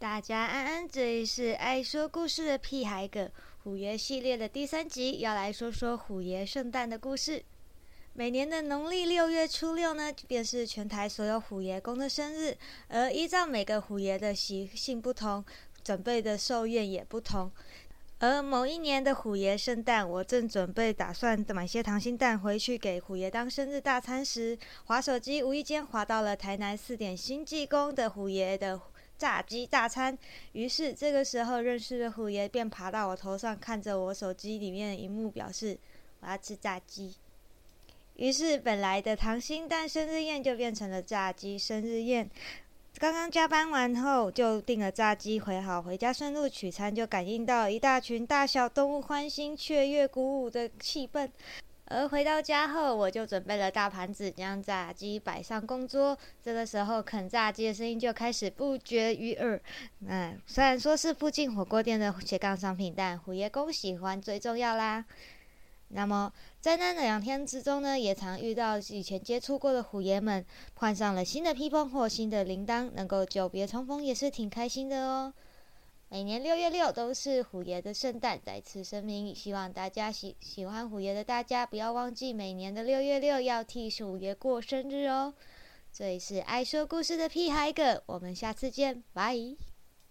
大家安安，这里是爱说故事的屁孩哥虎爷系列的第三集，要来说说虎爷圣诞的故事。每年的农历六月初六呢，便是全台所有虎爷公的生日，而依照每个虎爷的习性不同，准备的寿宴也不同。而某一年的虎爷圣诞，我正准备打算买些糖心蛋回去给虎爷当生日大餐时，滑手机无意间滑到了台南四点新济公的虎爷的炸鸡大餐。于是这个时候认识的虎爷便爬到我头上，看着我手机里面的荧幕，表示我要吃炸鸡。于是本来的溏心蛋生日宴就变成了炸鸡生日宴。刚刚加班完后，就订了炸鸡，回好回家顺路取餐，就感应到一大群大小动物欢欣雀跃、鼓舞的气氛。而回到家后，我就准备了大盘子，将炸鸡摆上供桌。这个时候，啃炸鸡的声音就开始不绝于耳。嗯，虽然说是附近火锅店的斜杠商品，但虎爷公喜欢最重要啦。那么，在那两天之中呢，也常遇到以前接触过的虎爷们，换上了新的披风或新的铃铛，能够久别重逢也是挺开心的哦。每年六月六都是虎爷的圣诞，再次声明，希望大家喜喜欢虎爷的大家不要忘记每年的六月六要替鼠爷过生日哦。这里是爱说故事的屁孩哥，我们下次见，拜。